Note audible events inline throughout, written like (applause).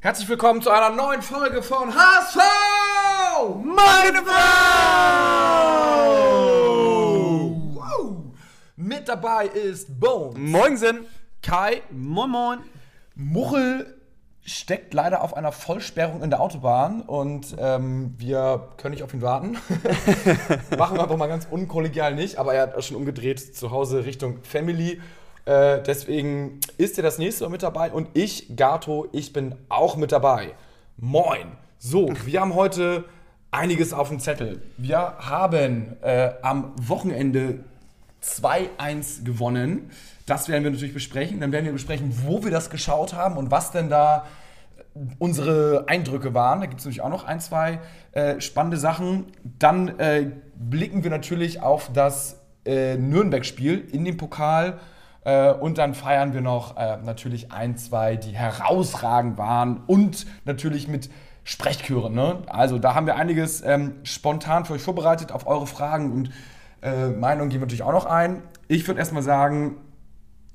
Herzlich willkommen zu einer neuen Folge von HSV! Meine Frau! Wow. Mit dabei ist Bones. Moinsen! Kai. Moin Moin! Muchel steckt leider auf einer Vollsperrung in der Autobahn und ähm, wir können nicht auf ihn warten. (laughs) Machen wir einfach mal ganz unkollegial nicht, aber er hat auch schon umgedreht zu Hause Richtung Family. Äh, deswegen ist er das nächste Mal mit dabei und ich, Gato, ich bin auch mit dabei. Moin! So, wir haben heute einiges auf dem Zettel. Wir haben äh, am Wochenende 2-1 gewonnen. Das werden wir natürlich besprechen. Dann werden wir besprechen, wo wir das geschaut haben und was denn da unsere Eindrücke waren. Da gibt es nämlich auch noch ein, zwei äh, spannende Sachen. Dann äh, blicken wir natürlich auf das äh, Nürnberg-Spiel in dem Pokal. Äh, und dann feiern wir noch äh, natürlich ein, zwei, die herausragend waren. Und natürlich mit Sprechchören. Ne? Also da haben wir einiges ähm, spontan für euch vorbereitet auf eure Fragen und äh, Meinungen gehen wir natürlich auch noch ein. Ich würde erstmal sagen,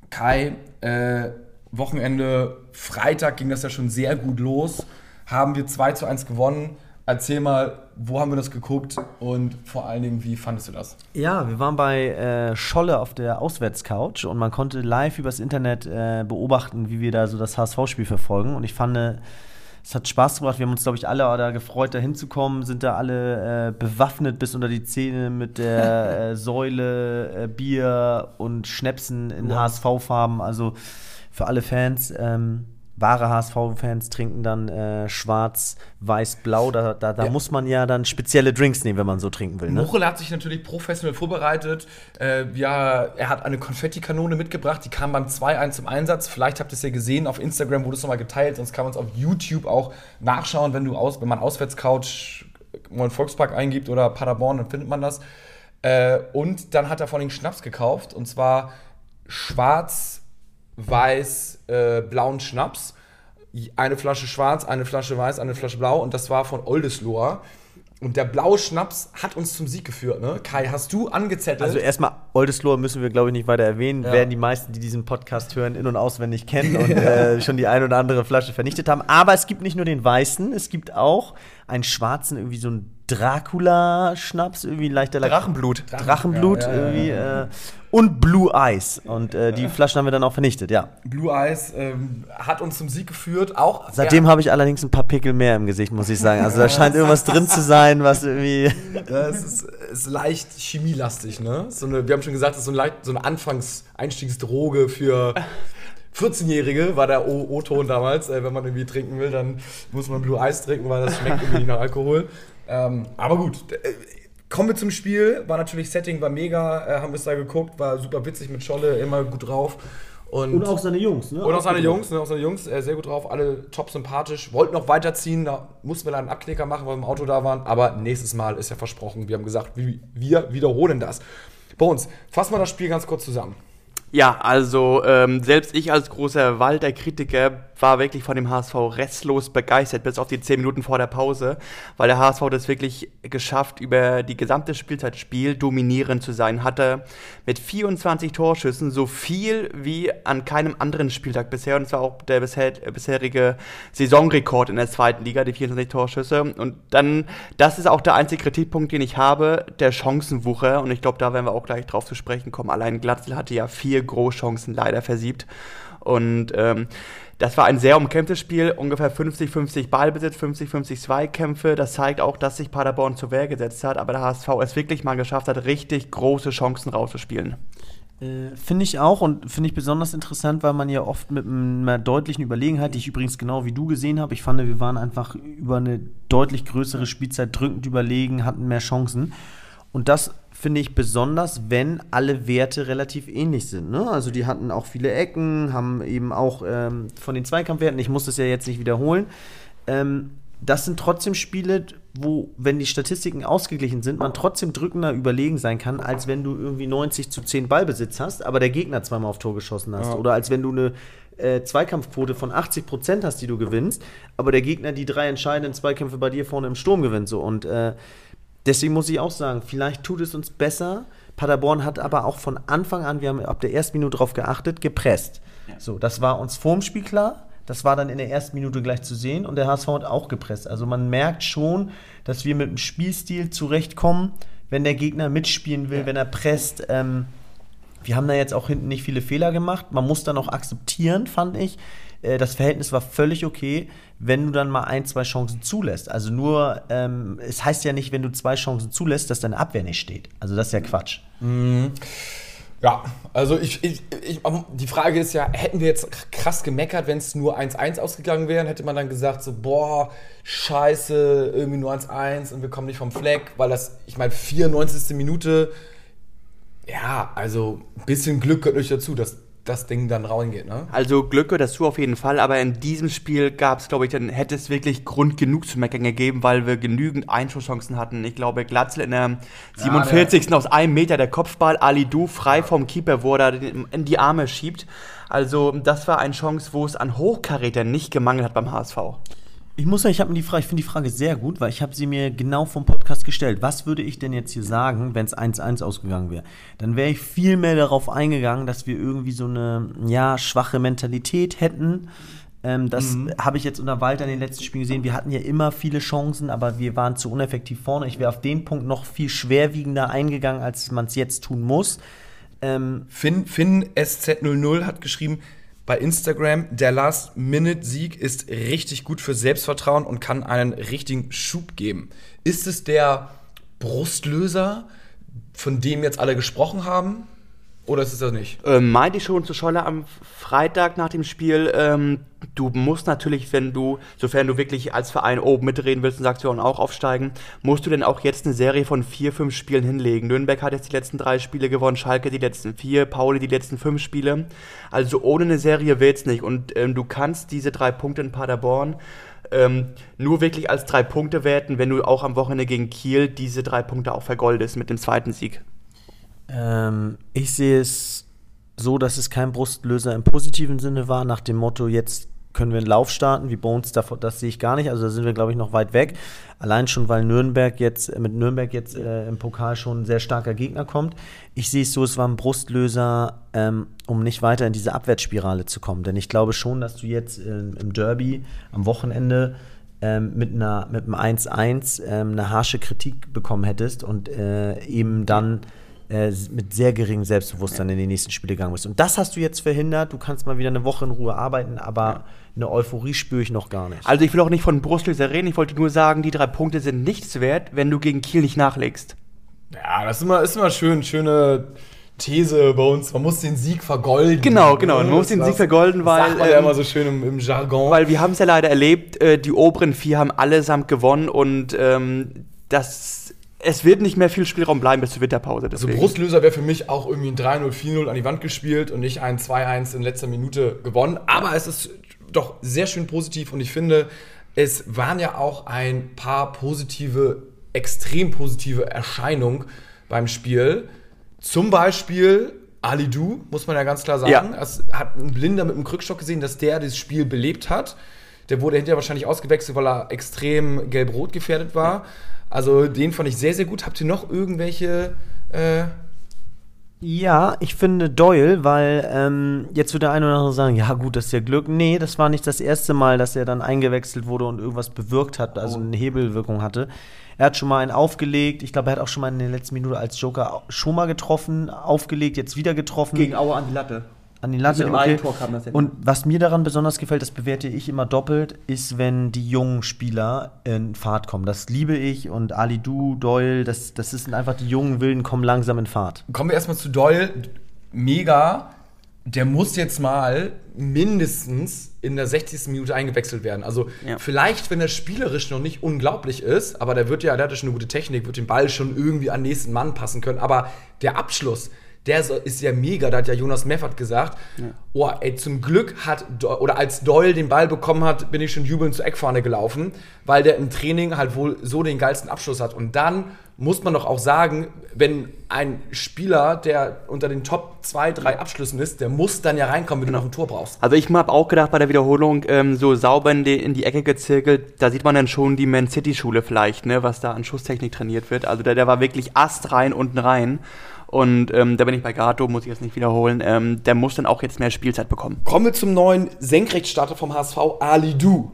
Kai, äh, Wochenende, Freitag ging das ja schon sehr gut los. Haben wir 2 zu 1 gewonnen. Erzähl mal, wo haben wir das geguckt und vor allen Dingen, wie fandest du das? Ja, wir waren bei äh, Scholle auf der Auswärtscouch und man konnte live übers Internet äh, beobachten, wie wir da so das HSV-Spiel verfolgen. Und ich fand, äh, es hat Spaß gemacht. Wir haben uns, glaube ich, alle da gefreut, da hinzukommen. Sind da alle äh, bewaffnet bis unter die Zähne mit der (laughs) äh, Säule, äh, Bier und Schnäpsen in Wow. HSV-Farben. Also für alle Fans. Ähm, wahre HSV-Fans trinken dann äh, schwarz, weiß, blau. Da, da, da Ja. muss man ja dann spezielle Drinks nehmen, wenn man so trinken will. Ne? Muchel hat sich natürlich professionell vorbereitet. Äh, ja, er hat eine Konfettikanone mitgebracht, die kam beim 2-1 zum Einsatz. Vielleicht habt ihr es ja gesehen, auf Instagram wurde es nochmal geteilt, sonst kann man es auf YouTube auch nachschauen, wenn, du aus, wenn man Auswärtscouch mal einen Volkspark eingibt oder Paderborn, dann findet man das. Äh, und dann hat er vor allem Schnaps gekauft, und zwar schwarz, weiß, äh, blauen Schnaps. Eine Flasche schwarz, eine Flasche weiß, eine Flasche blau und das war von Oldeslohr. Und der blaue Schnaps hat uns zum Sieg geführt, ne? Kai, hast du angezettelt? Also erstmal, Oldesloe müssen wir, glaube ich, nicht weiter erwähnen. Ja. Werden die meisten, die diesen Podcast hören, in- und auswendig kennen (laughs) und äh, schon die ein oder andere Flasche vernichtet haben. Aber es gibt nicht nur den weißen, es gibt auch einen schwarzen, irgendwie so ein Dracula-Schnaps, irgendwie ein leichter Lack- Drachenblut. Drachenblut, Ja, ja, ja, irgendwie. Äh, und Blue Eyes. Und äh, die Flaschen haben wir dann auch vernichtet, ja. Blue Eyes ähm, hat uns zum Sieg geführt. Auch Seitdem habe ich allerdings ein paar Pickel mehr im Gesicht, muss ich sagen. Also da scheint irgendwas drin zu sein, was irgendwie. Ja, es ist, ist leicht chemielastig, ne? So eine, wir haben schon gesagt, das ist so, ein leicht, so eine Anfangs-Einstiegsdroge für 14-Jährige, war der O-Ton damals. Äh, wenn man irgendwie trinken will, dann muss man Blue Eyes trinken, weil das schmeckt irgendwie nicht nach Alkohol. Ähm, aber gut, äh, kommen wir zum Spiel. War natürlich Setting, war mega, äh, haben wir es da geguckt, war super witzig mit Scholle, immer gut drauf. Und, seine Jungs, ne? Und auch seine Jungs, ne, auch seine Jungs, äh, sehr gut drauf, alle top sympathisch. Wollten noch weiterziehen, da mussten wir leider einen Abknicker machen, weil wir im Auto da waren. Aber nächstes Mal ist ja versprochen. Wir haben gesagt, wir, wir wiederholen das. Bei uns, fassen wir das Spiel ganz kurz zusammen. Ja, also ähm, selbst ich als großer Walter-Kritiker war wirklich von dem HSV restlos begeistert, bis auf die 10 Minuten vor der Pause, weil der HSV das wirklich geschafft, über die gesamte Spielzeitspiel dominierend zu sein. Hatte mit 24 Torschüssen so viel wie an keinem anderen Spieltag bisher und zwar auch der bisher, bisherige Saisonrekord in der zweiten Liga, die 24 Torschüsse. Und dann, das ist auch der einzige Kritikpunkt, den ich habe, der Chancenwucher. Und ich glaube, da werden wir auch gleich drauf zu sprechen kommen. Allein Glatzel hatte ja vier Großchancen leider versiebt. Und ähm, das war ein sehr umkämpftes Spiel, ungefähr 50-50 Ballbesitz, 50-50 Zweikämpfe. Das zeigt auch, dass sich Paderborn zur Wehr gesetzt hat, aber der HSV es wirklich mal geschafft hat, richtig große Chancen rauszuspielen. Äh, finde ich auch und finde ich besonders interessant, weil man ja oft mit einer deutlichen Überlegenheit, die ich übrigens genau wie du gesehen habe, ich fand, wir waren einfach über eine deutlich größere Spielzeit drückend überlegen, hatten mehr Chancen. Und das finde ich besonders, wenn alle Werte relativ ähnlich sind. Ne? Also die hatten auch viele Ecken, haben eben auch ähm, von den Zweikampfwerten, ich muss das ja jetzt nicht wiederholen, ähm, das sind trotzdem Spiele, wo, wenn die Statistiken ausgeglichen sind, man trotzdem drückender überlegen sein kann, als wenn du irgendwie 90 zu 10 Ballbesitz hast, aber der Gegner zweimal auf Tor geschossen hast. Ja. Oder als wenn du eine äh, Zweikampfquote von 80 Prozent hast, die du gewinnst, aber der Gegner die drei entscheidenden Zweikämpfe bei dir vorne im Sturm gewinnt. So. Und äh, deswegen muss ich auch sagen, vielleicht tut es uns besser. Paderborn hat aber auch von Anfang an, wir haben ab der ersten Minute darauf geachtet, gepresst. So, das war uns vorm Spiel klar. Das war dann in der ersten Minute gleich zu sehen und der HSV hat auch gepresst. Also man merkt schon, dass wir mit dem Spielstil zurechtkommen, wenn der Gegner mitspielen will, ja. wenn er presst. Ähm, wir haben da jetzt auch hinten nicht viele Fehler gemacht. Man muss dann auch akzeptieren, fand ich. Äh, das Verhältnis war völlig okay, wenn du dann mal ein, zwei Chancen zulässt. Also nur, ähm, es heißt ja nicht, wenn du zwei Chancen zulässt, dass deine Abwehr nicht steht. Also das ist ja Quatsch. Mhm. Ja, also ich, ich, ich, die Frage ist ja, hätten wir jetzt krass gemeckert, wenn es nur 1-1 ausgegangen wäre, hätte man dann gesagt so, boah, scheiße, irgendwie nur 1-1 und wir kommen nicht vom Fleck, weil das, ich meine, 94. Minute, ja, also ein bisschen Glück gehört euch dazu, dass das Ding dann reingeht, ne? Also Glück gehört dazu auf jeden Fall, aber in diesem Spiel gab es, glaube ich, dann hätte es wirklich Grund genug zu meckern gegeben, weil wir genügend Einschusschancen hatten. Ich glaube, Glatzel in der 47. Ja, aus einem Meter der Kopfball, Ali Du frei ja. vom Keeper, wo er in die Arme schiebt. Also das war eine Chance, wo es an Hochkarätern nicht gemangelt hat beim HSV. Ich muss sagen, ich habe mir die Frage, ich finde die Frage sehr gut, weil ich habe sie mir genau vom Podcast gestellt. Was würde ich denn jetzt hier sagen, wenn es 1-1 ausgegangen wäre? Dann wäre ich viel mehr darauf eingegangen, dass wir irgendwie so eine ja, schwache Mentalität hätten. Ähm, das mhm. habe ich jetzt unter Walter in den letzten Spielen gesehen. Wir hatten ja immer viele Chancen, aber wir waren zu uneffektiv vorne. Ich wäre auf den Punkt noch viel schwerwiegender eingegangen, als man es jetzt tun muss. Ähm, Finn, Finn SZ00 hat geschrieben, bei Instagram. Der Last-Minute-Sieg ist richtig gut für Selbstvertrauen und kann einen richtigen Schub geben. Ist es der Brustlöser, von dem jetzt alle gesprochen haben? Oder ist es das nicht? Ähm, meinte ich schon zu Scholle am Freitag nach dem Spiel, ähm, du musst natürlich, wenn du, sofern du wirklich als Verein oben mitreden willst und sagst, wir wollen auch aufsteigen, musst du denn auch jetzt eine Serie von vier, fünf Spielen hinlegen. Nürnberg hat jetzt die letzten drei Spiele gewonnen, Schalke die letzten vier, Pauli die letzten fünf Spiele. Also ohne eine Serie wird's nicht. Und ähm, du kannst diese drei Punkte in Paderborn ähm, nur wirklich als drei Punkte werten, wenn du auch am Wochenende gegen Kiel diese drei Punkte auch vergoldest mit dem zweiten Sieg. Ähm, ich sehe es so, dass es kein Brustlöser im positiven Sinne war, nach dem Motto, jetzt können wir einen Lauf starten, wie Bones, das, das sehe ich gar nicht. Also da sind wir, glaube ich, noch weit weg. Allein schon, weil Nürnberg jetzt, äh, mit Nürnberg jetzt äh, im Pokal schon ein sehr starker Gegner kommt. Ich sehe es so, es war ein Brustlöser, ähm, um nicht weiter in diese Abwärtsspirale zu kommen. Denn ich glaube schon, dass du jetzt äh, im Derby am Wochenende ähm, mit, einer, mit einem 1-1 ähm, eine harsche Kritik bekommen hättest und äh, eben dann äh, mit sehr geringem Selbstbewusstsein ja. in die nächsten Spiele gegangen bist. Und das hast du jetzt verhindert. Du kannst mal wieder eine Woche in Ruhe arbeiten, aber ja. eine Euphorie spüre ich noch gar nicht. Also ich will auch nicht von Brustlöser reden. Ich wollte nur sagen, die drei Punkte sind nichts wert, wenn du gegen Kiel nicht nachlegst. Ja, das ist immer, ist immer schön, schöne These bei uns. Man muss den Sieg vergolden. Genau, genau. Man muss den Sieg vergolden, weil. Das sagt man ja ähm, immer so schön im, im Jargon. Weil wir haben es ja leider erlebt, äh, die oberen vier haben allesamt gewonnen und ähm, das es wird nicht mehr viel Spielraum bleiben bis zur Winterpause. Also deswegen. Also Brustlöser wäre für mich auch irgendwie ein 3-0, 4-0 an die Wand gespielt und nicht ein 2-1 in letzter Minute gewonnen. Aber es ist doch sehr schön positiv und ich finde, es waren ja auch ein paar positive, extrem positive Erscheinungen beim Spiel. Zum Beispiel Ali Du, muss man ja ganz klar sagen. Ja. Es hat ein Blinder mit einem Krückstock gesehen, dass der das Spiel belebt hat. Der wurde hinterher wahrscheinlich ausgewechselt, weil er extrem gelb-rot gefährdet war. Ja. Also den fand ich sehr, sehr gut. Habt ihr noch irgendwelche äh ja, ich finde Doyle, weil ähm, jetzt wird der eine oder andere sagen, ja gut, das ist ja Glück. Nee, das war nicht das erste Mal, dass er dann eingewechselt wurde und irgendwas bewirkt hat, also oh. eine Hebelwirkung hatte. Er hat schon mal einen aufgelegt. Ich glaube, er hat auch schon mal in der letzten Minute als Joker schon mal getroffen, aufgelegt, jetzt wieder getroffen. Gegen Aue an die Latte. An die Latte. Also okay. Tor kam das hin. Und was mir daran besonders gefällt, das bewerte ich immer doppelt, ist, wenn die jungen Spieler in Fahrt kommen. Das liebe ich und Ali Du, Doyle, das, das sind einfach die jungen Wilden, kommen langsam in Fahrt. Kommen wir erstmal zu Doyle. Mega. Der muss jetzt mal mindestens in der 60. Minute eingewechselt werden. Also ja. vielleicht, wenn er spielerisch noch nicht unglaublich ist, aber der wird ja, der hat ja schon eine gute Technik, wird den Ball schon irgendwie an den nächsten Mann passen können. Aber der Abschluss, der ist ja mega, da hat ja Jonas Meffert gesagt, ja. oh, ey, zum Glück hat, oder als Doyle den Ball bekommen hat, bin ich schon jubelnd zur Eckfahne gelaufen, weil der im Training halt wohl so den geilsten Abschluss hat. Und dann muss man doch auch sagen, wenn ein Spieler, der unter den Top 2, 3 Abschlüssen ist, der muss dann ja reinkommen, wenn du noch ein Tor brauchst. Also ich habe auch gedacht bei der Wiederholung, ähm, so sauber in die, in die Ecke gezirkelt, da sieht man dann schon die Man City Schule vielleicht, ne, was da an Schusstechnik trainiert wird. Also der, der war wirklich astrein unten rein. Und ähm, da bin ich bei Gato, muss ich jetzt nicht wiederholen. Ähm, der muss dann auch jetzt mehr Spielzeit bekommen. Kommen wir zum neuen Senkrechtstarter vom HSV, Ali Du.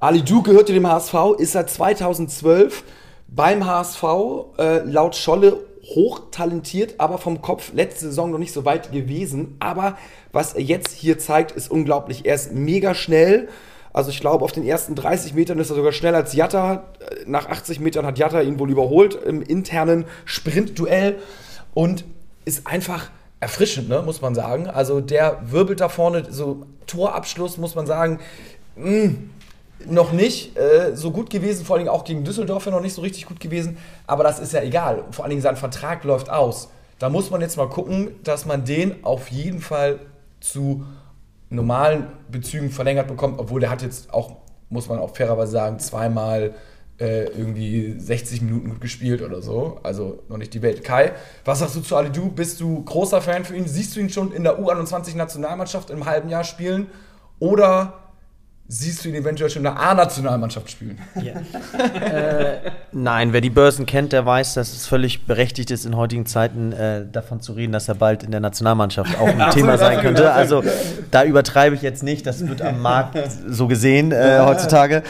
Ali Du gehörte dem HSV, ist seit 2012 beim HSV, äh, laut Scholle hochtalentiert, aber vom Kopf letzte Saison noch nicht so weit gewesen. Aber was er jetzt hier zeigt, ist unglaublich. Er ist mega schnell. Also ich glaube, auf den ersten 30 Metern ist er sogar schneller als Jatta. Nach 80 Metern hat Jatta ihn wohl überholt im internen Sprintduell und ist einfach erfrischend, ne, muss man sagen. Also der wirbelt da vorne, so Torabschluss, muss man sagen, mh, noch nicht äh, so gut gewesen, vor allem auch gegen Düsseldorf noch nicht so richtig gut gewesen, aber das ist ja egal. Vor allen Dingen sein Vertrag läuft aus. Da muss man jetzt mal gucken, dass man den auf jeden Fall zu normalen Bezügen verlängert bekommt, obwohl der hat jetzt auch, muss man auch fairerweise sagen, zweimal äh, irgendwie 60 Minuten gut gespielt oder so. Also noch nicht die Welt. Kai, was sagst du zu Ali Du? Bist du großer Fan für ihn? Siehst du ihn schon in der U21-Nationalmannschaft im halben Jahr spielen? Oder siehst du ihn eventuell schon in der A-Nationalmannschaft spielen? Ja. (laughs) äh, nein, wer die Börsen kennt, der weiß, dass es völlig berechtigt ist, in heutigen Zeiten äh, davon zu reden, dass er bald in der Nationalmannschaft auch ein (laughs) Thema sein könnte. Also da übertreibe ich jetzt nicht, das wird am (laughs) Markt so gesehen äh, heutzutage.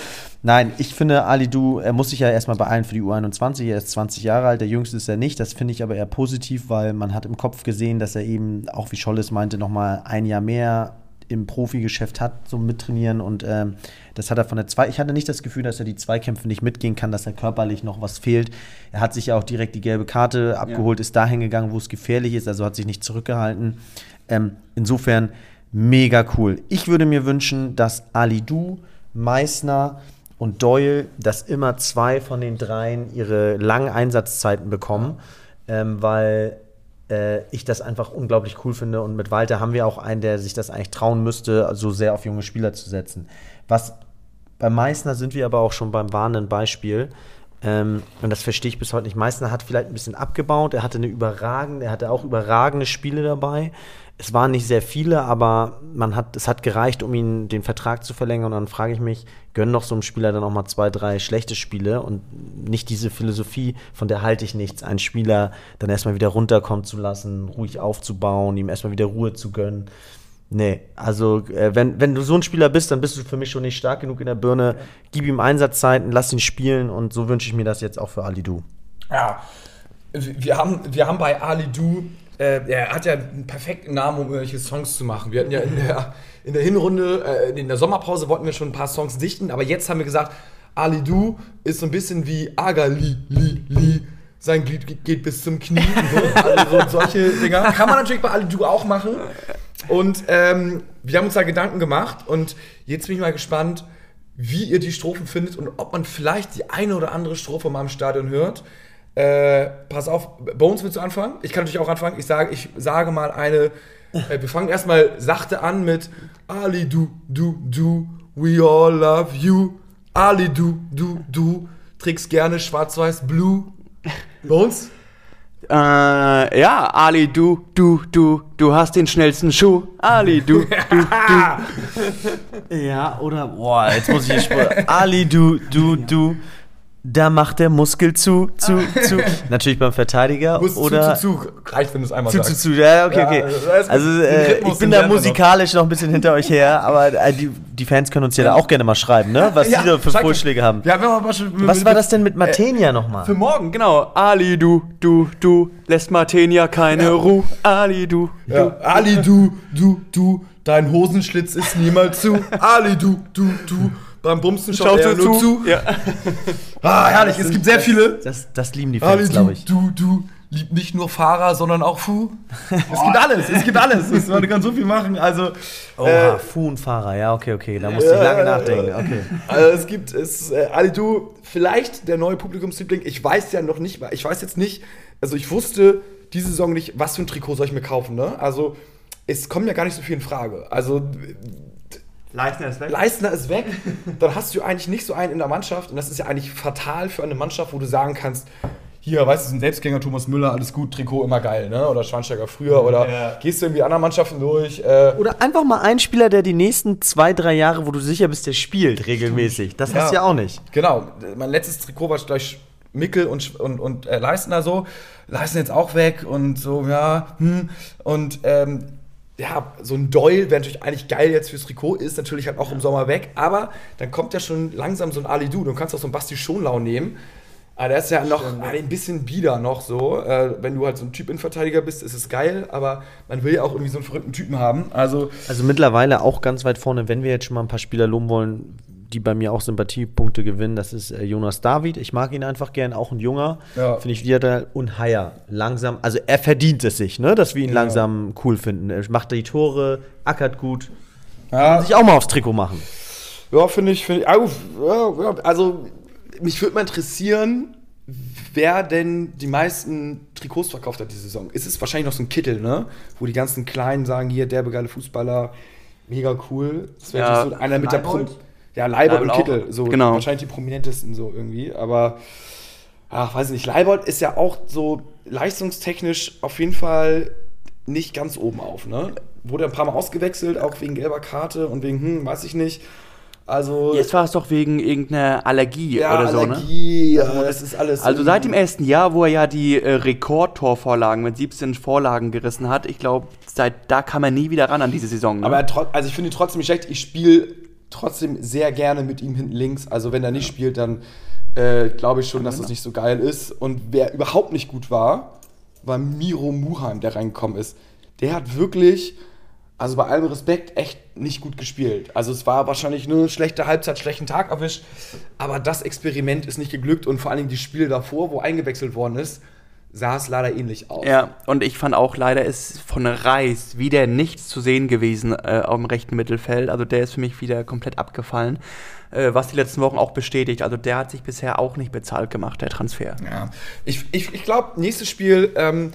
Nein, ich finde, Ali Du, er muss sich ja erstmal beeilen für die U21. Er ist 20 Jahre alt, der Jüngste ist er nicht. Das finde ich aber eher positiv, weil man hat im Kopf gesehen, dass er eben, auch wie Scholles meinte, nochmal ein Jahr mehr im Profigeschäft hat, so mittrainieren. Und ähm, das hat er von der zwei. Ich hatte nicht das Gefühl, dass er die Zweikämpfe nicht mitgehen kann, dass er körperlich noch was fehlt. Er hat sich ja auch direkt die gelbe Karte abgeholt, ja. ist dahin gegangen, wo es gefährlich ist, also hat sich nicht zurückgehalten. Ähm, insofern mega cool. Ich würde mir wünschen, dass Ali Du, Meißner und Doyle, dass immer zwei von den dreien ihre langen Einsatzzeiten bekommen, ähm, weil äh, ich das einfach unglaublich cool finde. Und mit Walter haben wir auch einen, der sich das eigentlich trauen müsste, so sehr auf junge Spieler zu setzen. Was bei Meißner sind wir aber auch schon beim warnenden Beispiel. Ähm, und das verstehe ich bis heute nicht. Meißner hat vielleicht ein bisschen abgebaut. Er hatte eine überragende, er hatte auch überragende Spiele dabei. Es waren nicht sehr viele, aber man hat, es hat gereicht, um ihn den Vertrag zu verlängern. Und dann frage ich mich, gönnen doch so einem Spieler dann auch mal zwei, drei schlechte Spiele und nicht diese Philosophie, von der halte ich nichts, einen Spieler dann erstmal wieder runterkommen zu lassen, ruhig aufzubauen, ihm erstmal wieder Ruhe zu gönnen. Nee, also äh, wenn, wenn du so ein Spieler bist, dann bist du für mich schon nicht stark genug in der Birne. Gib ihm Einsatzzeiten, lass ihn spielen und so wünsche ich mir das jetzt auch für Ali Du. Ja, wir haben, wir haben bei Ali Du äh, er hat ja einen perfekten Namen, um irgendwelche Songs zu machen. Wir hatten ja in der, (laughs) in der Hinrunde, äh, in der Sommerpause wollten wir schon ein paar Songs dichten, aber jetzt haben wir gesagt, Ali Du ist so ein bisschen wie Agali, Li, Li. Sein Glied geht bis zum Knie. (laughs) So. Also so solche Dinger. Kann man natürlich bei Ali Du auch machen. Und ähm, wir haben uns da Gedanken gemacht und jetzt bin ich mal gespannt, wie ihr die Strophen findet und ob man vielleicht die eine oder andere Strophe mal im Stadion hört. Äh, pass auf, Bones willst du anfangen? Ich kann natürlich auch anfangen. Ich sage, ich sage mal eine. Äh, wir fangen erstmal sachte an mit Ali, du, du, du, we all love you. Ali, du, du, du, trägst gerne schwarz-weiß blue. Bones? Äh, ja, Ali, du, du, du, du hast den schnellsten Schuh. Ali, du, du, du. (laughs) ja, oder, boah, jetzt muss ich hier (laughs) Ali, du, du, du, da macht der Muskel zu, zu, zu. (laughs) Natürlich beim Verteidiger. Muss oder zu, zu, zu. Reicht, wenn du es einmal zu, sagst. Zu, zu, ja, okay, okay. Ja, also, äh, ich bin da musikalisch noch ein bisschen hinter euch her, aber äh, die, die Fans können uns ja da auch gerne mal schreiben, ne? Was ja, die da für Vorschläge haben. Ja, mal, schon, was war das denn mit Matenia äh, nochmal? Für morgen, genau. Ali, du, du, du, lässt Matenia keine ja. Ruhe. Ali, du, du. Ja. Ali, du, du, du, dein Hosenschlitz ist niemals zu. (laughs) Ali, du, du, du beim Bumsen schaut, schaut er nur zu. zu. Ja. (laughs) ah, herrlich, es gibt sehr viele. Das, das lieben die Fans, glaube ich. Du, du, liebt nicht nur Fahrer, sondern auch Fu. Es gibt alles, es gibt alles. Es, man kann so viel machen. Also, Oha, äh, Fu und Fahrer, ja, okay, okay. Da musste äh, ich lange nachdenken. Okay. Also es gibt, es, äh, Ali Du, vielleicht der neue Publikumsliebling. Ich weiß ja noch nicht, ich weiß jetzt nicht, also ich wusste diese Saison nicht, was für ein Trikot soll ich mir kaufen. Ne? Also es kommt ja gar nicht so viel in Frage. Also Leistner ist weg. Leistner ist weg. (laughs) Dann hast du eigentlich nicht so einen in der Mannschaft. Und das ist ja eigentlich fatal für eine Mannschaft, wo du sagen kannst, hier, weißt du, ein Selbstgänger Thomas Müller, alles gut, Trikot immer geil, ne? Oder Schwansteiger früher oder ja. gehst du irgendwie anderen Mannschaften durch. Äh oder einfach mal ein Spieler, der die nächsten zwei, drei Jahre, wo du sicher bist, der spielt regelmäßig. Das ja. hast du ja auch nicht. Genau. Mein letztes Trikot war gleich Mickel und, und, und äh, Leistner so. Leistner jetzt auch weg und so, ja, hm. Und ähm, ja, so ein Doyle wäre natürlich eigentlich geil jetzt fürs Trikot, ist natürlich halt auch im Sommer weg, aber dann kommt ja schon langsam so ein Ali Du. Du kannst auch so einen Basti Schonlau nehmen. Aber der ist ja noch Stimmt. ein bisschen bieder noch so. Äh, wenn du halt so ein Typ Innenverteidiger bist, ist es geil, aber man will ja auch irgendwie so einen verrückten Typen haben. Also, also mittlerweile auch ganz weit vorne, wenn wir jetzt schon mal ein paar Spieler loben wollen, die bei mir auch Sympathiepunkte gewinnen, das ist äh, Jonas David. Ich mag ihn einfach gern, auch ein Junger. Ja. Finde ich wieder und Haier. Langsam, also er verdient es sich, ne, dass wir ihn ja. langsam cool finden. Er macht die Tore, ackert gut. Ja. Kann sich auch mal aufs Trikot machen. Ja, finde ich, finde ich. Also, mich würde mal interessieren, wer denn die meisten Trikots verkauft hat diese Saison. Ist es wahrscheinlich noch so ein Kittel, ne? Wo die ganzen Kleinen sagen, hier, der geile Fußballer, mega cool. Das wäre ja, so einer mit der Pro Ja, Leibold und Kittel, so genau. wahrscheinlich die prominentesten so irgendwie. Aber, ach, weiß ich nicht, Leibold ist ja auch so leistungstechnisch auf jeden Fall nicht ganz oben auf, ne? Wurde ein paar Mal ausgewechselt, auch wegen gelber Karte und wegen, hm, weiß ich nicht. Also, Jetzt war es doch wegen irgendeiner Allergie ja, oder so, Allergie, ne? Ja, das ist alles. Also seit dem ersten Jahr, wo er ja die äh, Rekordtorvorlagen mit 17 Vorlagen gerissen hat, ich glaube, seit da kam er nie wieder ran an diese Saison. Ne? Aber er, also ich finde ihn trotzdem nicht schlecht. Ich spiele trotzdem sehr gerne mit ihm hinten links. Also wenn er nicht ja. spielt, dann äh, glaube ich schon, dass das nicht so geil ist. Und wer überhaupt nicht gut war, war Miro Muheim, der reingekommen ist. Der hat wirklich also bei allem Respekt, echt nicht gut gespielt. Also es war wahrscheinlich nur eine schlechte Halbzeit, schlechten Tag erwischt. Aber das Experiment ist nicht geglückt und vor allen Dingen die Spiele davor, wo eingewechselt worden ist, sah es leider ähnlich aus. Ja, und ich fand auch, leider ist von Reis wieder nichts zu sehen gewesen äh, auf dem rechten Mittelfeld. Also der ist für mich wieder komplett abgefallen. Äh, was die letzten Wochen auch bestätigt. Also der hat sich bisher auch nicht bezahlt gemacht, der Transfer. Ja, ich, ich, ich glaube, nächstes Spiel ähm,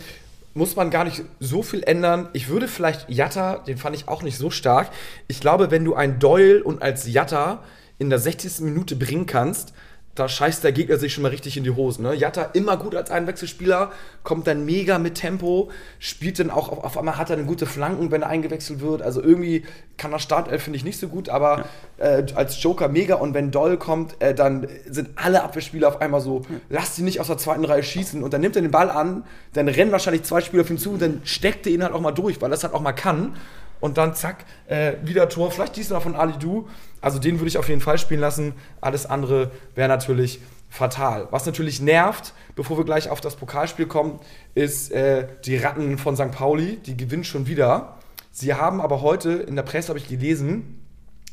muss man gar nicht so viel ändern. Ich würde vielleicht Jatta, den fand ich auch nicht so stark. Ich glaube, wenn du ein Doyle und als Jatta in der 60. Minute bringen kannst, da scheißt der Gegner sich schon mal richtig in die Hosen. Ne? Jatta immer gut als Einwechselspieler, kommt dann mega mit Tempo, spielt dann auch, auf, einmal hat er eine gute Flanken, wenn er eingewechselt wird. Also irgendwie kann er Startelf, finde ich nicht so gut, aber ja. äh, als Joker mega. Und wenn Doll kommt, äh, dann sind alle Abwehrspieler auf einmal so, ja. lass sie nicht aus der zweiten Reihe schießen. Und dann nimmt er den Ball an, dann rennen wahrscheinlich zwei Spieler auf ihn zu und dann steckt er ihn halt auch mal durch, weil er das halt auch mal kann und dann zack, äh, wieder Tor. Vielleicht diesmal von Ali Du. Also den würde ich auf jeden Fall spielen lassen. Alles andere wäre natürlich fatal. Was natürlich nervt, bevor wir gleich auf das Pokalspiel kommen, ist äh, die Ratten von St. Pauli. Die gewinnen schon wieder. Sie haben aber heute, in der Presse habe ich gelesen,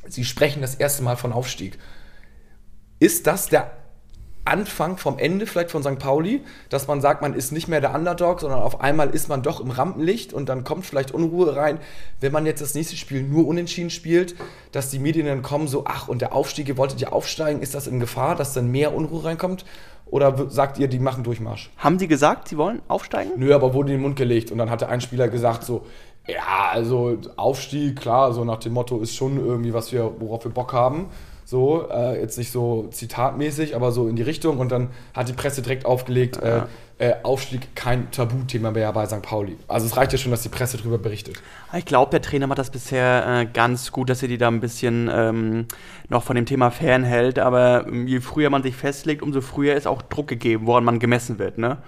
sie sprechen das erste Mal von Aufstieg. Ist das der Anfang vom Ende vielleicht von St. Pauli, dass man sagt, man ist nicht mehr der Underdog, sondern auf einmal ist man doch im Rampenlicht und dann kommt vielleicht Unruhe rein. Wenn man jetzt das nächste Spiel nur unentschieden spielt, dass die Medien dann kommen so, ach und der Aufstieg, ihr wolltet ja aufsteigen, ist das in Gefahr, dass dann mehr Unruhe reinkommt? Oder sagt ihr, die machen Durchmarsch? Haben sie gesagt, sie wollen aufsteigen? Nö, aber wurde in den Mund gelegt und dann hatte ein Spieler gesagt so, ja, also Aufstieg, klar, so nach dem Motto ist schon irgendwie was wir, worauf wir Bock haben. So, äh, jetzt nicht so zitatmäßig, aber so in die Richtung. Und dann hat die Presse direkt aufgelegt, ja. äh, äh, Aufstieg kein Tabuthema mehr bei St. Pauli. Also es reicht ja schon, dass die Presse darüber berichtet. Ich glaube, der Trainer macht das bisher äh, ganz gut, dass er die da ein bisschen ähm, noch von dem Thema fernhält. Aber ähm, je früher man sich festlegt, umso früher ist auch Druck gegeben, woran man gemessen wird. Ne?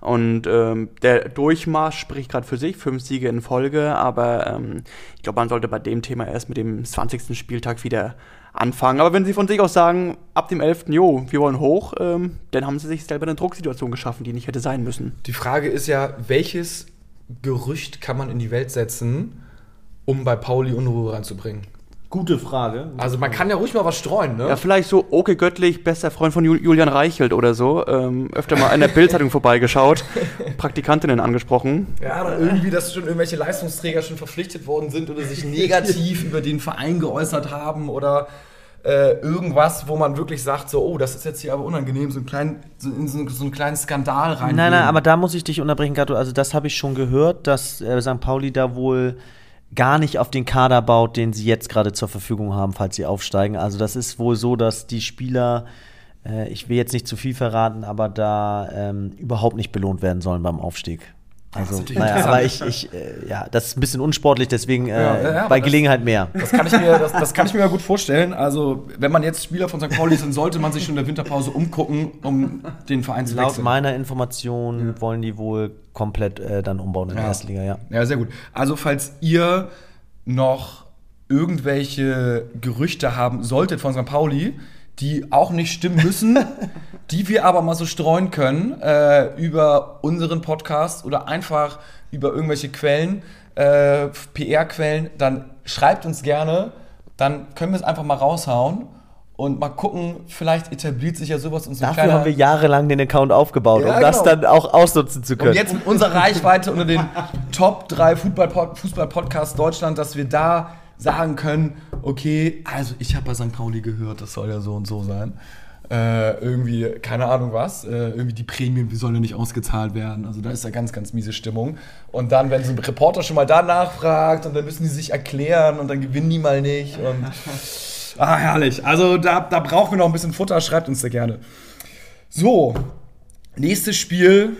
Und ähm, der Durchmarsch spricht gerade für sich, fünf Siege in Folge, aber ähm, ich glaube, man sollte bei dem Thema erst mit dem 20. Spieltag wieder anfangen. Aber wenn sie von sich aus sagen, ab dem 11. Jo, wir wollen hoch, ähm, dann haben sie sich selber eine Drucksituation geschaffen, die nicht hätte sein müssen. Die Frage ist ja, welches Gerücht kann man in die Welt setzen, um bei Pauli Unruhe reinzubringen? Gute Frage. Also man kann ja ruhig mal was streuen, ne? Ja, vielleicht so Oke Göttlich, bester Freund von Julian Reichelt oder so. Ähm, öfter mal in der Bildzeitung (laughs) vorbeigeschaut, Praktikantinnen angesprochen. Ja, oder irgendwie, dass schon irgendwelche Leistungsträger schon verpflichtet worden sind oder sich negativ (laughs) über den Verein geäußert haben oder äh, irgendwas, wo man wirklich sagt, so, oh, das ist jetzt hier aber unangenehm, so, ein klein, so in so, so einen kleinen Skandal rein. Nein, nein, aber da muss ich dich unterbrechen, Gato. Also das habe ich schon gehört, dass äh, St. Pauli da wohl gar nicht auf den Kader baut, den sie jetzt gerade zur Verfügung haben, falls sie aufsteigen. Also das ist wohl so, dass die Spieler, äh, ich will jetzt nicht zu viel verraten, aber da ähm, überhaupt nicht belohnt werden sollen beim Aufstieg. Also, naja, aber ich, ich äh, ja, das ist ein bisschen unsportlich, deswegen äh, ja, ja, bei Gelegenheit das, mehr. Das kann, ich mir, das, das, kann ich mir ja gut vorstellen. Also, wenn man jetzt Spieler von St. Pauli ist, dann sollte man sich schon in der Winterpause umgucken, um den Verein zu Laut wechseln. meiner Information ja. wollen die wohl komplett äh, dann umbauen in der ersten Liga, ja. Ja, sehr gut. Also, falls ihr noch irgendwelche Gerüchte haben solltet von St. Pauli, die auch nicht stimmen müssen, (laughs) die wir aber mal so streuen können äh, über unseren Podcast oder einfach über irgendwelche Quellen, äh, PR-Quellen, dann schreibt uns gerne, dann können wir es einfach mal raushauen und mal gucken, vielleicht etabliert sich ja sowas und so Dafür haben wir jahrelang den Account aufgebaut, ja, um genau. das dann auch ausnutzen zu können. Und jetzt mit unserer Reichweite unter den Top 3 Fußball-Podcasts Deutschland, dass wir da sagen können, okay, also ich habe bei St. Pauli gehört, das soll ja so und so sein. Äh, irgendwie, keine Ahnung was, äh, irgendwie die Prämien, wie sollen ja nicht ausgezahlt werden. Also da ist ja ganz, ganz miese Stimmung. Und dann, wenn so ein Reporter schon mal da nachfragt und dann müssen die sich erklären und dann gewinnen die mal nicht. Und ah, herrlich. Also da, da brauchen wir noch ein bisschen Futter, schreibt uns da gerne. So, nächstes Spiel,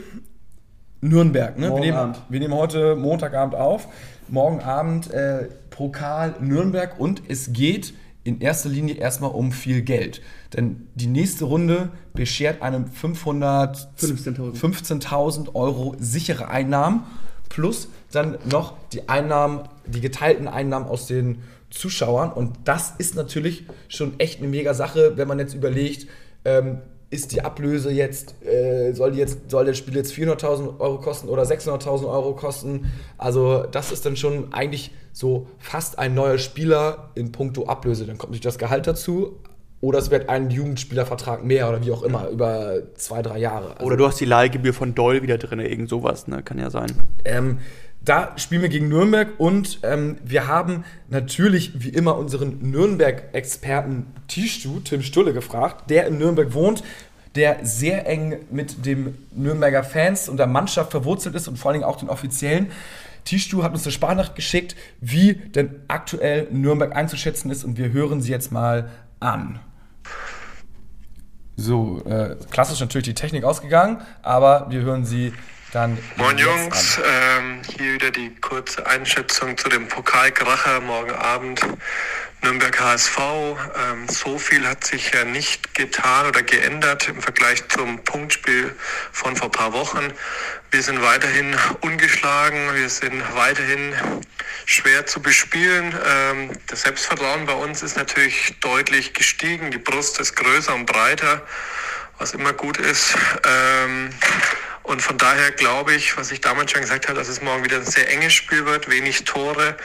Nürnberg. Ne? Wir, nehmen, wir nehmen heute Montagabend auf. Morgen Abend äh, Pokal Nürnberg und es geht in erster Linie erstmal um viel Geld. Denn die nächste Runde beschert einem 515.000 15 Euro sichere Einnahmen plus dann noch die Einnahmen, die geteilten Einnahmen aus den Zuschauern. Und das ist natürlich schon echt eine mega Sache, wenn man jetzt überlegt, ähm, ist die Ablöse jetzt, äh, soll, die jetzt, soll das Spiel jetzt 400.000 Euro kosten oder 600.000 Euro kosten? Also das ist dann schon eigentlich so fast ein neuer Spieler in puncto Ablöse. Dann kommt nicht das Gehalt dazu, oder es wird ein Jugendspielervertrag mehr oder wie auch immer, über zwei, drei Jahre. Also, oder du hast die Leihgebühr von Doll wieder drin, irgend sowas, ne? Kann ja sein. Ähm, da spielen wir gegen Nürnberg und ähm, wir haben natürlich wie immer unseren Nürnberg-Experten Tischtu, Tim Stulle, gefragt, der in Nürnberg wohnt, der sehr eng mit dem Nürnberger Fans und der Mannschaft verwurzelt ist und vor allen Dingen auch den Offiziellen. Tischtu hat uns eine Sprachnachricht geschickt, wie denn aktuell Nürnberg einzuschätzen ist und wir hören sie jetzt mal an. So, äh, klassisch natürlich die Technik ausgegangen, aber wir hören sie dann Moin Jungs, ähm, hier wieder die kurze Einschätzung zu dem Pokalkracher morgen Abend. Nürnberg HSV. Ähm, so viel hat sich ja nicht getan oder geändert im Vergleich zum Punktspiel von vor ein paar Wochen. Wir sind weiterhin ungeschlagen, wir sind weiterhin schwer zu bespielen. Ähm, das Selbstvertrauen bei uns ist natürlich deutlich gestiegen, die Brust ist größer und breiter, was immer gut ist. Ähm, und von daher glaube ich, was ich damals schon gesagt habe, dass es morgen wieder ein sehr enges Spiel wird, wenig Tore.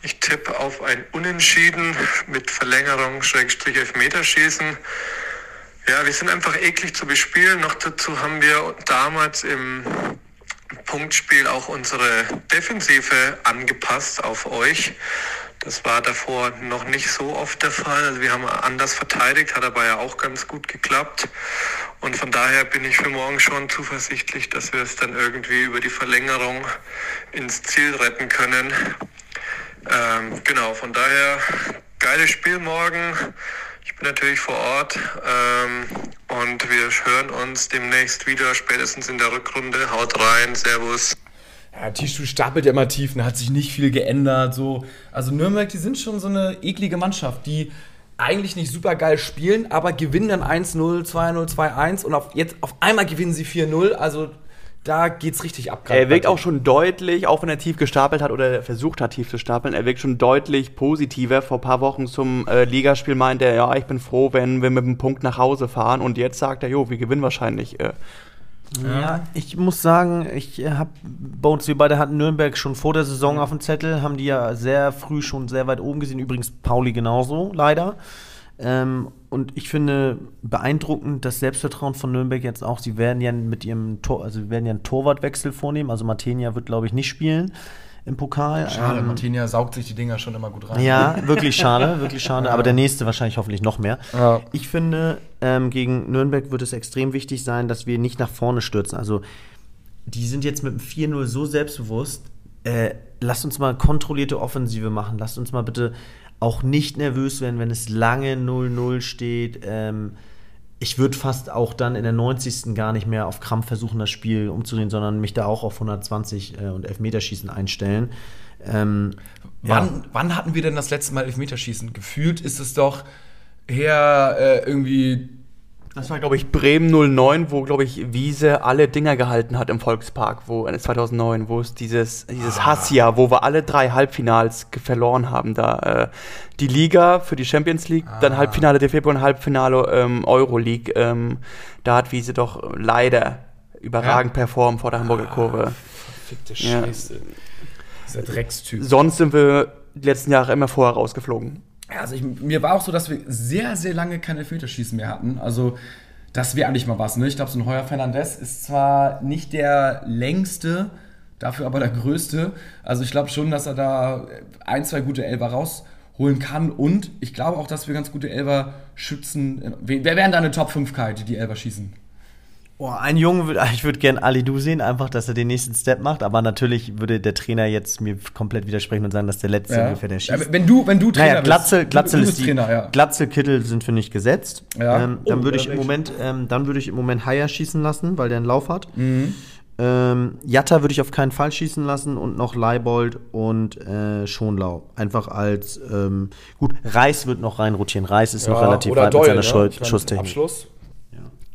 Ich tippe auf ein Unentschieden mit Verlängerung, Schrägstrich Elfmeterschießen. Ja, wir sind einfach eklig zu bespielen. Noch dazu haben wir damals im Punktspiel auch unsere Defensive angepasst auf euch. Das war davor noch nicht so oft der Fall. Also wir haben anders verteidigt, hat aber ja auch ganz gut geklappt. Und von daher bin ich für morgen schon zuversichtlich, dass wir es dann irgendwie über die Verlängerung ins Ziel retten können. Ähm, genau, von daher geiles Spiel morgen. Ich bin natürlich vor Ort ähm, und wir hören uns demnächst wieder, spätestens in der Rückrunde. Haut rein, Servus. Ja, Tischu stapelt ja immer tief, da hat sich nicht viel geändert. So. Also Nürnberg, die sind schon so eine eklige Mannschaft, die eigentlich nicht super geil spielen, aber gewinnen dann 1-0, 2-0, 2-1 und auf, jetzt auf einmal gewinnen sie 4-0. Also da geht's richtig ab. Er wirkt auch schon deutlich, auch wenn er tief gestapelt hat oder versucht hat, tief zu stapeln, er wirkt schon deutlich positiver. Vor ein paar Wochen zum äh, Ligaspiel meinte er, ja, ich bin froh, wenn wir mit einem Punkt nach Hause fahren. Und jetzt sagt er, jo, wir gewinnen wahrscheinlich. Äh, ja, ich muss sagen, ich habe uns, wir beide hatten Nürnberg schon vor der Saison auf dem Zettel, haben die ja sehr früh schon sehr weit oben gesehen. Übrigens Pauli genauso, leider. Ähm, und ich finde beeindruckend das Selbstvertrauen von Nürnberg jetzt auch. Sie werden ja mit ihrem Tor, also sie werden ja einen Torwartwechsel vornehmen. Also Martenia wird, glaube ich, nicht spielen im Pokal. Schade, ähm, Martinia saugt sich die Dinger schon immer gut rein. Ja, (laughs) wirklich schade, wirklich schade. Aber der nächste wahrscheinlich hoffentlich noch mehr. Ja. Ich finde, ähm, gegen Nürnberg wird es extrem wichtig sein, dass wir nicht nach vorne stürzen. Also, die sind jetzt mit dem 4-0 so selbstbewusst. Äh, lasst uns mal kontrollierte Offensive machen. Lasst uns mal bitte auch nicht nervös werden, wenn es lange 0-0 steht. Ähm, ich würde fast auch dann in der 90. gar nicht mehr auf Krampf versuchen, das Spiel umzudrehen, sondern mich da auch auf 120 äh, und Elfmeterschießen einstellen. Ähm, Wann, ja. wann hatten wir denn das letzte Mal Elfmeterschießen? Gefühlt ist es doch her äh, irgendwie. Das war, glaube ich, Bremen 09, wo, glaube ich, Wiese alle Dinger gehalten hat im Volkspark, wo äh, 2009, wo es dieses, dieses Hassjahr, wo wir alle drei Halbfinals verloren haben. Da äh, die Liga für die Champions League, dann Halbfinale DFB und Halbfinale ähm, Euroleague. Ähm, da hat Wiese doch leider überragend performt vor der Hamburger Kurve. Fickte Ja. Scheiße. Dieser Dreckstyp. Sonst sind wir die letzten Jahre immer vorher rausgeflogen. Also ich, mir war auch so, dass wir sehr, sehr lange kein Elfmeterschießen mehr hatten. Also, das wäre eigentlich mal was, ne? Ich glaube, so ein Heuer Fernandez ist zwar nicht der längste, dafür aber der größte. Also, ich glaube schon, dass er da ein, zwei gute Elber rausholen kann. Und ich glaube auch, dass wir ganz gute Elber schützen. Wer wären deine Top 5 Kai, die die Elber schießen? Oh, ein Junge, (laughs) ich würde gern Ali Du sehen, einfach, dass er den nächsten Step macht. Aber natürlich würde der Trainer jetzt mir komplett widersprechen und sagen, dass der letzte ungefähr der schießt. Ja, wenn du, wenn du Trainer Naja, Glatzel, bist. Glatzel du, du ist bist die, Trainer, ja. Glatzel, Kittel sind für nicht gesetzt. Ja. Ähm, dann Oh, würde ich im Moment, ähm, dann würde ich im Moment Haier schießen lassen, weil der einen Lauf hat. Mhm. Ähm, Jatta würde ich auf keinen Fall schießen lassen und noch Leibold und äh, Schonlau. Einfach als ähm, gut, Reis wird noch reinrotieren. Reis ist noch relativ weit Doyle, mit ne? seiner Schu Ich mein, Schusstechnik. Abschluss.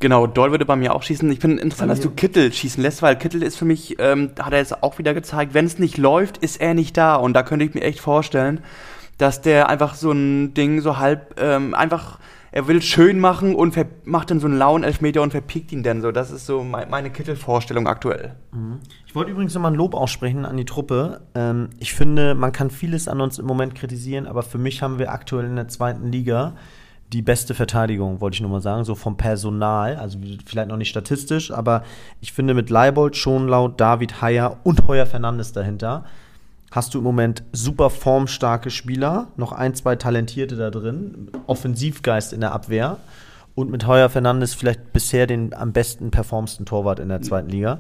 Genau, Doll würde bei mir auch schießen. Ich finde interessant, dass du Kittel schießen lässt, weil Kittel ist für mich, ähm, hat er jetzt auch wieder gezeigt, wenn es nicht läuft, ist er nicht da. Und da könnte ich mir echt vorstellen, dass der einfach so ein Ding so halb, ähm, einfach, er will schön machen und macht dann so einen lauen Elfmeter und verpiekt ihn dann so. Das ist so mei- meine Kittel-Vorstellung aktuell. Ich wollte übrigens nochmal ein Lob aussprechen an die Truppe. Ähm, ich finde, man kann vieles an uns im Moment kritisieren, aber für mich haben wir aktuell in der zweiten Liga die beste Verteidigung, wollte ich nur mal sagen, so vom Personal, also vielleicht noch nicht statistisch, aber ich finde mit Leibold, Schonlau, David Heyer und Heuer Fernandes dahinter hast du im Moment super formstarke Spieler, noch ein, zwei Talentierte da drin, Offensivgeist in der Abwehr und mit Heuer Fernandes vielleicht bisher den am besten performsten Torwart in der zweiten Liga.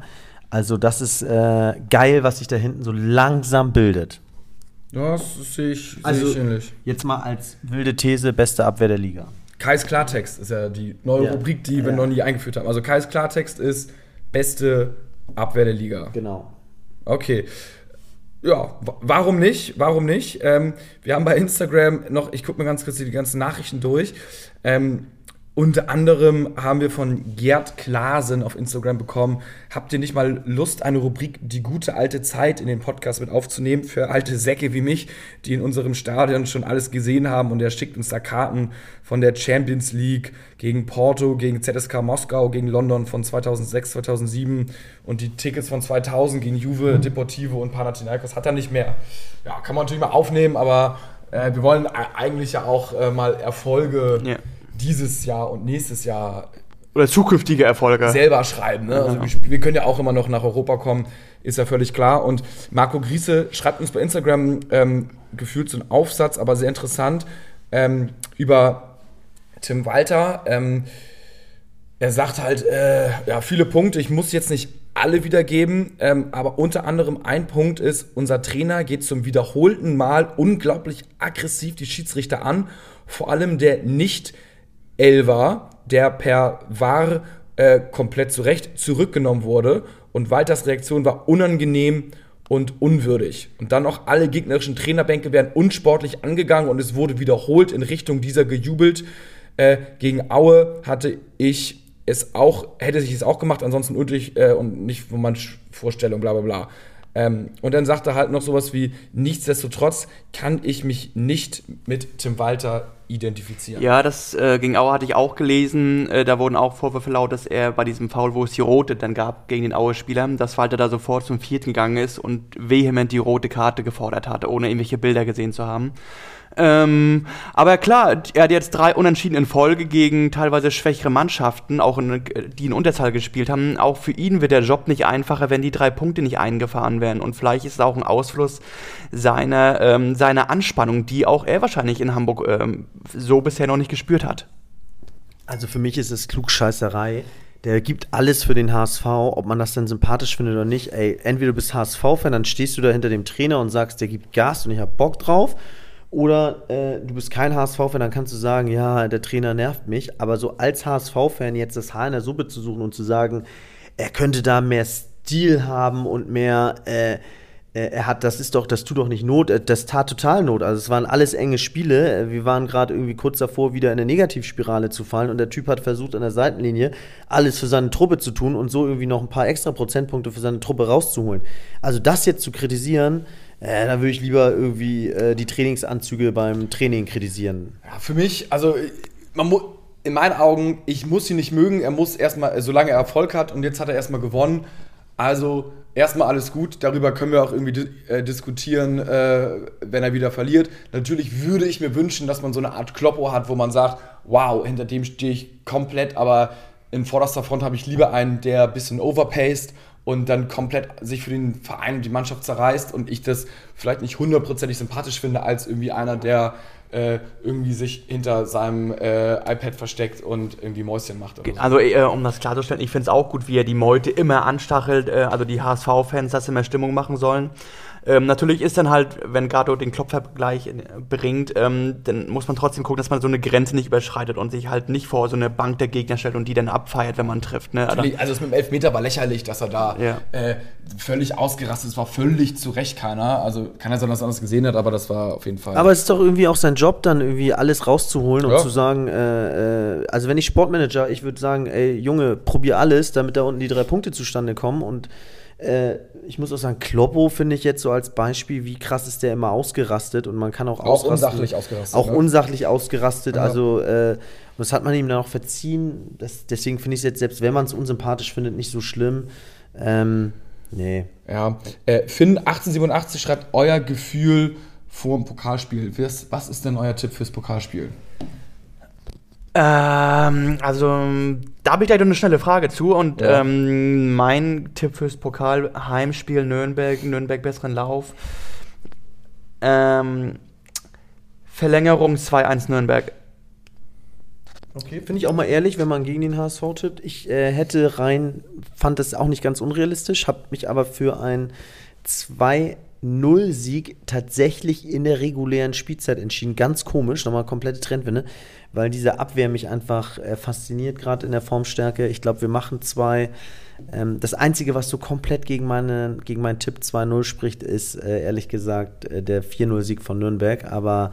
Also das ist äh, geil, was sich da hinten so langsam bildet. Ja, das sehe ich, Also- ich ähnlich. Jetzt mal als wilde These, beste Abwehr der Liga. Kais Klartext ist ja die neue Ja. Rubrik, die wir Ja. noch nie eingeführt haben. Also Kais Klartext ist beste Abwehr der Liga. Genau. Okay. Ja, wa- warum nicht? Warum nicht? Ähm, wir haben bei Instagram noch, ich gucke mir ganz kurz die ganzen Nachrichten durch. Ähm, unter anderem haben wir von Gerd Klasen auf Instagram bekommen, habt ihr nicht mal Lust, eine Rubrik Die gute alte Zeit in den Podcast mit aufzunehmen für alte Säcke wie mich, die in unserem Stadion schon alles gesehen haben und er schickt uns da Karten von der Champions League gegen Porto, gegen ZSK Moskau, gegen London von 2006, 2007 und die Tickets von 2000 gegen Juve, Deportivo und Panathinaikos hat er nicht mehr. Ja, kann man natürlich mal aufnehmen, aber äh, wir wollen eigentlich ja auch äh, mal Erfolge Ja. Dieses Jahr und nächstes Jahr Oder zukünftige Erfolge. selber schreiben. Ne? Also wir, sp- wir können ja auch immer noch nach Europa kommen, ist ja völlig klar. Und Marco Griese schreibt uns bei Instagram ähm, gefühlt so einen Aufsatz, aber sehr interessant, ähm, über Tim Walter. Ähm, er sagt halt, äh, ja, viele Punkte, ich muss jetzt nicht alle wiedergeben, ähm, aber unter anderem ein Punkt ist, unser Trainer geht zum wiederholten Mal unglaublich aggressiv die Schiedsrichter an, vor allem der nicht Elver, der per VAR äh, komplett zurecht zurückgenommen wurde und Walters Reaktion war unangenehm und unwürdig. Und dann noch alle gegnerischen Trainerbänke werden unsportlich angegangen und es wurde wiederholt in Richtung dieser gejubelt. Äh, gegen Aue hatte ich es auch, hätte sich es auch gemacht, ansonsten unglücklich äh, und nicht von meiner Vorstellung, bla bla bla. Ähm, und dann sagt er halt noch sowas wie, nichtsdestotrotz kann ich mich nicht mit Tim Walter identifizieren. Ja, das äh, gegen Aue hatte ich auch gelesen. Äh, da wurden auch Vorwürfe laut, dass er bei diesem Foul, wo es die rote dann gab gegen den Aue-Spieler, dass Walter da sofort zum vierten gegangen ist und vehement die rote Karte gefordert hatte, ohne irgendwelche Bilder gesehen zu haben. Ähm, aber klar, er hat jetzt drei Unentschieden in Folge gegen teilweise schwächere Mannschaften, auch in, die in Unterzahl gespielt haben. Auch für ihn wird der Job nicht einfacher, wenn die drei Punkte nicht eingefahren werden. Und vielleicht ist es auch ein Ausfluss seiner, ähm, seiner Anspannung, die auch er wahrscheinlich in Hamburg ähm, so bisher noch nicht gespürt hat. Also für mich ist es Klugscheißerei. Der gibt alles für den HSV, ob man das denn sympathisch findet oder nicht. Ey, entweder du bist HSV-Fan, dann stehst du da hinter dem Trainer und sagst, der gibt Gas und ich hab Bock drauf. Oder äh, du bist kein HSV-Fan, dann kannst du sagen, ja, der Trainer nervt mich. Aber so als HSV-Fan jetzt das Haar in der Suppe zu suchen und zu sagen, er könnte da mehr Stil haben und mehr, äh, äh, er hat, das ist doch, das tut doch nicht Not, äh, das tat total Not. Also es waren alles enge Spiele. Wir waren gerade irgendwie kurz davor, wieder in eine Negativspirale zu fallen und der Typ hat versucht, an der Seitenlinie alles für seine Truppe zu tun und so irgendwie noch ein paar extra Prozentpunkte für seine Truppe rauszuholen. Also das jetzt zu kritisieren, äh, da würde ich lieber irgendwie äh, die Trainingsanzüge beim Training kritisieren. Ja, für mich, also man muss in meinen Augen, ich muss ihn nicht mögen, er muss erstmal, solange er Erfolg hat und jetzt hat er erstmal gewonnen. Also erstmal alles gut, darüber können wir auch irgendwie di äh, diskutieren, äh, wenn er wieder verliert. Natürlich würde ich mir wünschen, dass man so eine Art Kloppo hat, wo man sagt, wow, hinter dem stehe ich komplett, aber in vorderster Front habe ich lieber einen, der ein bisschen overpaced und dann komplett sich für den Verein und die Mannschaft zerreißt und ich das vielleicht nicht hundertprozentig sympathisch finde, als irgendwie einer, der äh, irgendwie sich hinter seinem äh, iPad versteckt und irgendwie Mäuschen macht. So. Also äh, um das klarzustellen, ich finde es auch gut, wie er die Meute immer anstachelt, äh, also die HSV-Fans, dass sie mehr Stimmung machen sollen. Ähm, natürlich ist dann halt, wenn Gato den Klopfvergleich äh, bringt, ähm, dann muss man trotzdem gucken, dass man so eine Grenze nicht überschreitet und sich halt nicht vor so eine Bank der Gegner stellt und die dann abfeiert, wenn man trifft. Ne? Also es mit dem Elfmeter war lächerlich, dass er da ja. äh, völlig ausgerastet ist. War völlig zu Recht keiner. Also keiner soll das anders gesehen hat, aber das war auf jeden Fall. Aber es ist doch irgendwie auch sein Job, dann irgendwie alles rauszuholen und ja. zu sagen, äh, äh, also wenn ich Sportmanager, ich würde sagen, ey Junge, probier alles, damit da unten die drei Punkte zustande kommen und äh, ich muss auch sagen, Kloppo finde ich jetzt so als Beispiel, wie krass ist der immer ausgerastet und man kann auch, auch unsachlich ausgerastet. Auch ne? unsachlich ausgerastet. Ja. Also, äh, das hat man ihm dann auch verziehen. Das, deswegen finde ich es jetzt, selbst wenn man es unsympathisch findet, nicht so schlimm. Ähm, nee. Ja. Äh, Finn1887 schreibt euer Gefühl vor dem Pokalspiel. Was, was ist denn euer Tipp fürs Pokalspiel? Ähm, also, da habe ich gleich noch eine schnelle Frage zu. Und ja. ähm, mein Tipp fürs Pokal-Heimspiel Nürnberg, Nürnberg besseren Lauf. Ähm, Verlängerung 2-1 Nürnberg. Okay, finde ich auch mal ehrlich, wenn man gegen den HSV tippt. Ich äh, hätte rein, fand das auch nicht ganz unrealistisch, habe mich aber für ein 2-0-Sieg tatsächlich in der regulären Spielzeit entschieden. Ganz komisch, nochmal komplette Trendwende weil diese Abwehr mich einfach äh, fasziniert, gerade in der Formstärke. Ich glaube, wir machen zwei. Ähm, das Einzige, was so komplett gegen, meine, gegen meinen Tipp 2-0 spricht, ist äh, ehrlich gesagt äh, der 4-0-Sieg von Nürnberg. Aber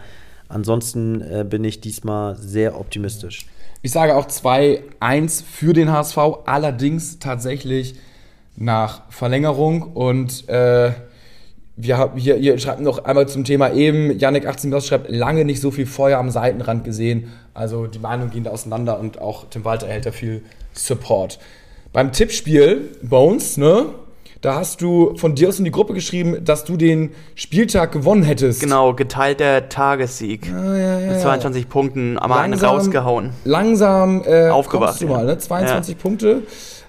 ansonsten äh, bin ich diesmal sehr optimistisch. Ich sage auch 2-1 für den HSV, allerdings tatsächlich nach Verlängerung und wir, hier, hier schreibt noch einmal zum Thema eben, Yannick 18 schreibt, lange nicht so viel Feuer am Seitenrand gesehen. Also die Meinungen gehen da auseinander und auch Tim Walter erhält da viel Support. Beim Tippspiel, Bones, ne? Da hast du von dir aus in die Gruppe geschrieben, dass du den Spieltag gewonnen hättest. Genau, geteilter Tagessieg. Ah, ja, ja, mit 22 Punkten am Ende rausgehauen. Langsam äh, Aufgewacht. Du mal, ne? 22 Punkte.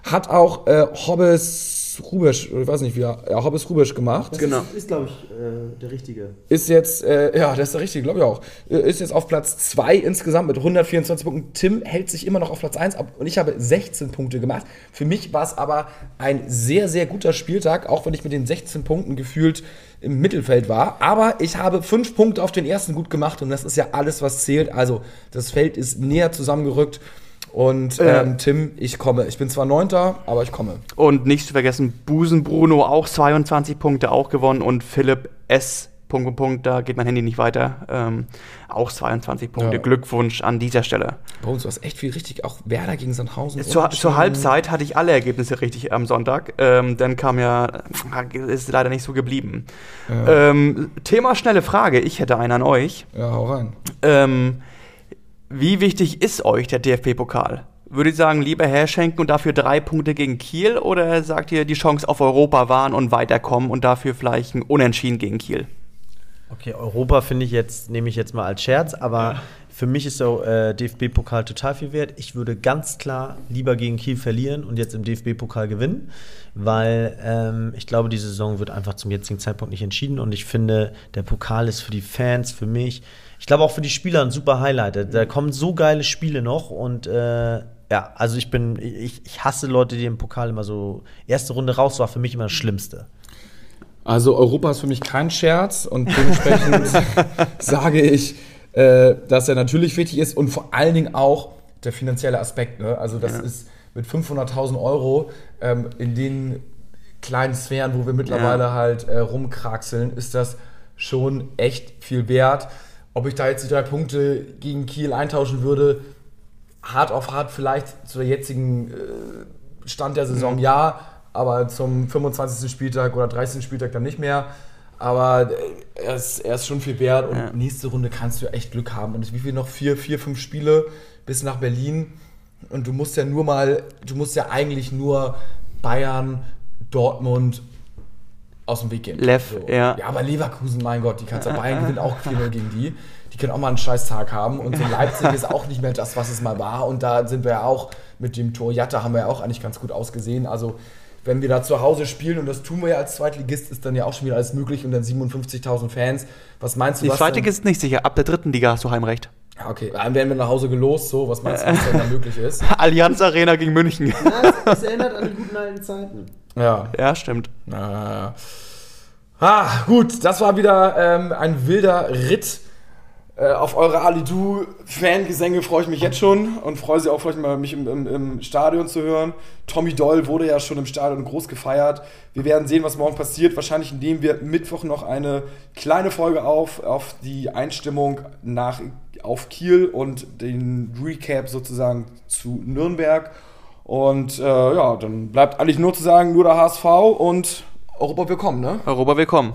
Hat auch äh, Hobbes Rubisch, ich weiß nicht wie er, ja, Hobbes Rubisch gemacht. Das genau. Ist, ist glaube ich, äh, der Richtige. Ist jetzt, äh, ja, das ist der Richtige, glaube ich auch. Äh, ist jetzt auf Platz 2 insgesamt mit 124 Punkten. Tim hält sich immer noch auf Platz 1 ab und ich habe 16 Punkte gemacht. Für mich war es aber ein sehr, sehr guter Spieltag, auch wenn ich mit den 16 Punkten gefühlt im Mittelfeld war. Aber ich habe 5 Punkte auf den ersten gut gemacht und das ist ja alles, was zählt. Also das Feld ist näher zusammengerückt. Und ähm, Tim, ich komme. Ich bin zwar Neunter, aber ich komme. Und nicht zu vergessen, Busen Bruno auch 22 Punkte auch gewonnen und Philipp S. Punkt, Punkt, Punkt, da geht mein Handy nicht weiter. Ähm, auch 22 Punkte. Ja. Glückwunsch an dieser Stelle. Bei uns war es echt viel richtig. Auch Werder gegen Sandhausen. Zur, zur Halbzeit hatte ich alle Ergebnisse richtig am Sonntag. Ähm, dann kam ja, ist leider nicht so geblieben. Ja. Ähm, Thema schnelle Frage. Ich hätte einen an euch. Ja, hau rein. Wie wichtig ist euch der DFB-Pokal? Würde ich sagen, lieber herschenken und dafür drei Punkte gegen Kiel oder sagt ihr die Chance auf Europa wahren und weiterkommen und dafür vielleicht ein Unentschieden gegen Kiel? Okay, Europa finde ich jetzt, nehme ich jetzt mal als Scherz, aber ja. für mich ist der äh, DFB-Pokal total viel wert. Ich würde ganz klar lieber gegen Kiel verlieren und jetzt im DFB-Pokal gewinnen, weil ähm, ich glaube, die Saison wird einfach zum jetzigen Zeitpunkt nicht entschieden und ich finde, der Pokal ist für die Fans, für mich, ich glaube auch für die Spieler ein super Highlight. Da kommen so geile Spiele noch und äh, ja, also ich bin, ich, ich hasse Leute, die im Pokal immer so erste Runde raus war für mich immer das Schlimmste. Also Europa ist für mich kein Scherz und dementsprechend (laughs) sage ich, äh, dass er natürlich wichtig ist und vor allen Dingen auch der finanzielle Aspekt. Ne? Also das Ja. ist mit 500.000 Euro ähm, in den kleinen Sphären, wo wir mittlerweile Ja. halt äh, rumkraxeln, ist das schon echt viel wert. Ob ich da jetzt die drei Punkte gegen Kiel eintauschen würde, hart auf hart vielleicht zu der jetzigen äh, Stand der Saison Mhm. ja, aber zum 25. Spieltag oder 30. Spieltag dann nicht mehr. Aber äh, er ist, er ist schon viel wert und Ja. nächste Runde kannst du echt Glück haben. Und wie viel noch? Vier, vier, fünf Spiele bis nach Berlin. Und du musst ja nur mal, du musst ja eigentlich nur Bayern, Dortmund aus dem Weg gehen. Lev, ja. Ja, aber Leverkusen, mein Gott, die kannst du (laughs) Bayern gewinnt auch 4-0 gegen die. Die können auch mal einen scheiß Tag haben. Und so Leipzig ist auch nicht mehr das, was es mal war. Und da sind wir ja auch mit dem Tor Jatta haben wir ja auch eigentlich ganz gut ausgesehen. Also wenn wir da zu Hause spielen, und das tun wir ja als Zweitligist, ist dann ja auch schon wieder alles möglich und dann 57.000 Fans. Was meinst du, Die denn- ist nicht sicher. Ab der dritten Liga hast du Heimrecht. Ja, okay, dann werden wir nach Hause gelost, so, was meinst du, was denn da (laughs) möglich ist? Allianz Arena gegen München. Es erinnert an die guten alten Zeiten. Ja. ja, stimmt. Ah, ah, gut, das war wieder ähm, ein wilder Ritt. Äh, auf eure Alidu-Fangesänge freue ich mich jetzt schon und freue sie auch vielleicht mal, mich im, im, im Stadion zu hören. Tommy Doll wurde ja schon im Stadion groß gefeiert. Wir werden sehen, was morgen passiert. Wahrscheinlich nehmen wir Mittwoch noch eine kleine Folge auf, auf die Einstimmung nach, auf Kiel und den Recap sozusagen zu Nürnberg. Und äh, ja, dann bleibt eigentlich nur zu sagen, nur der HSV und Europa willkommen, ne? Europa willkommen.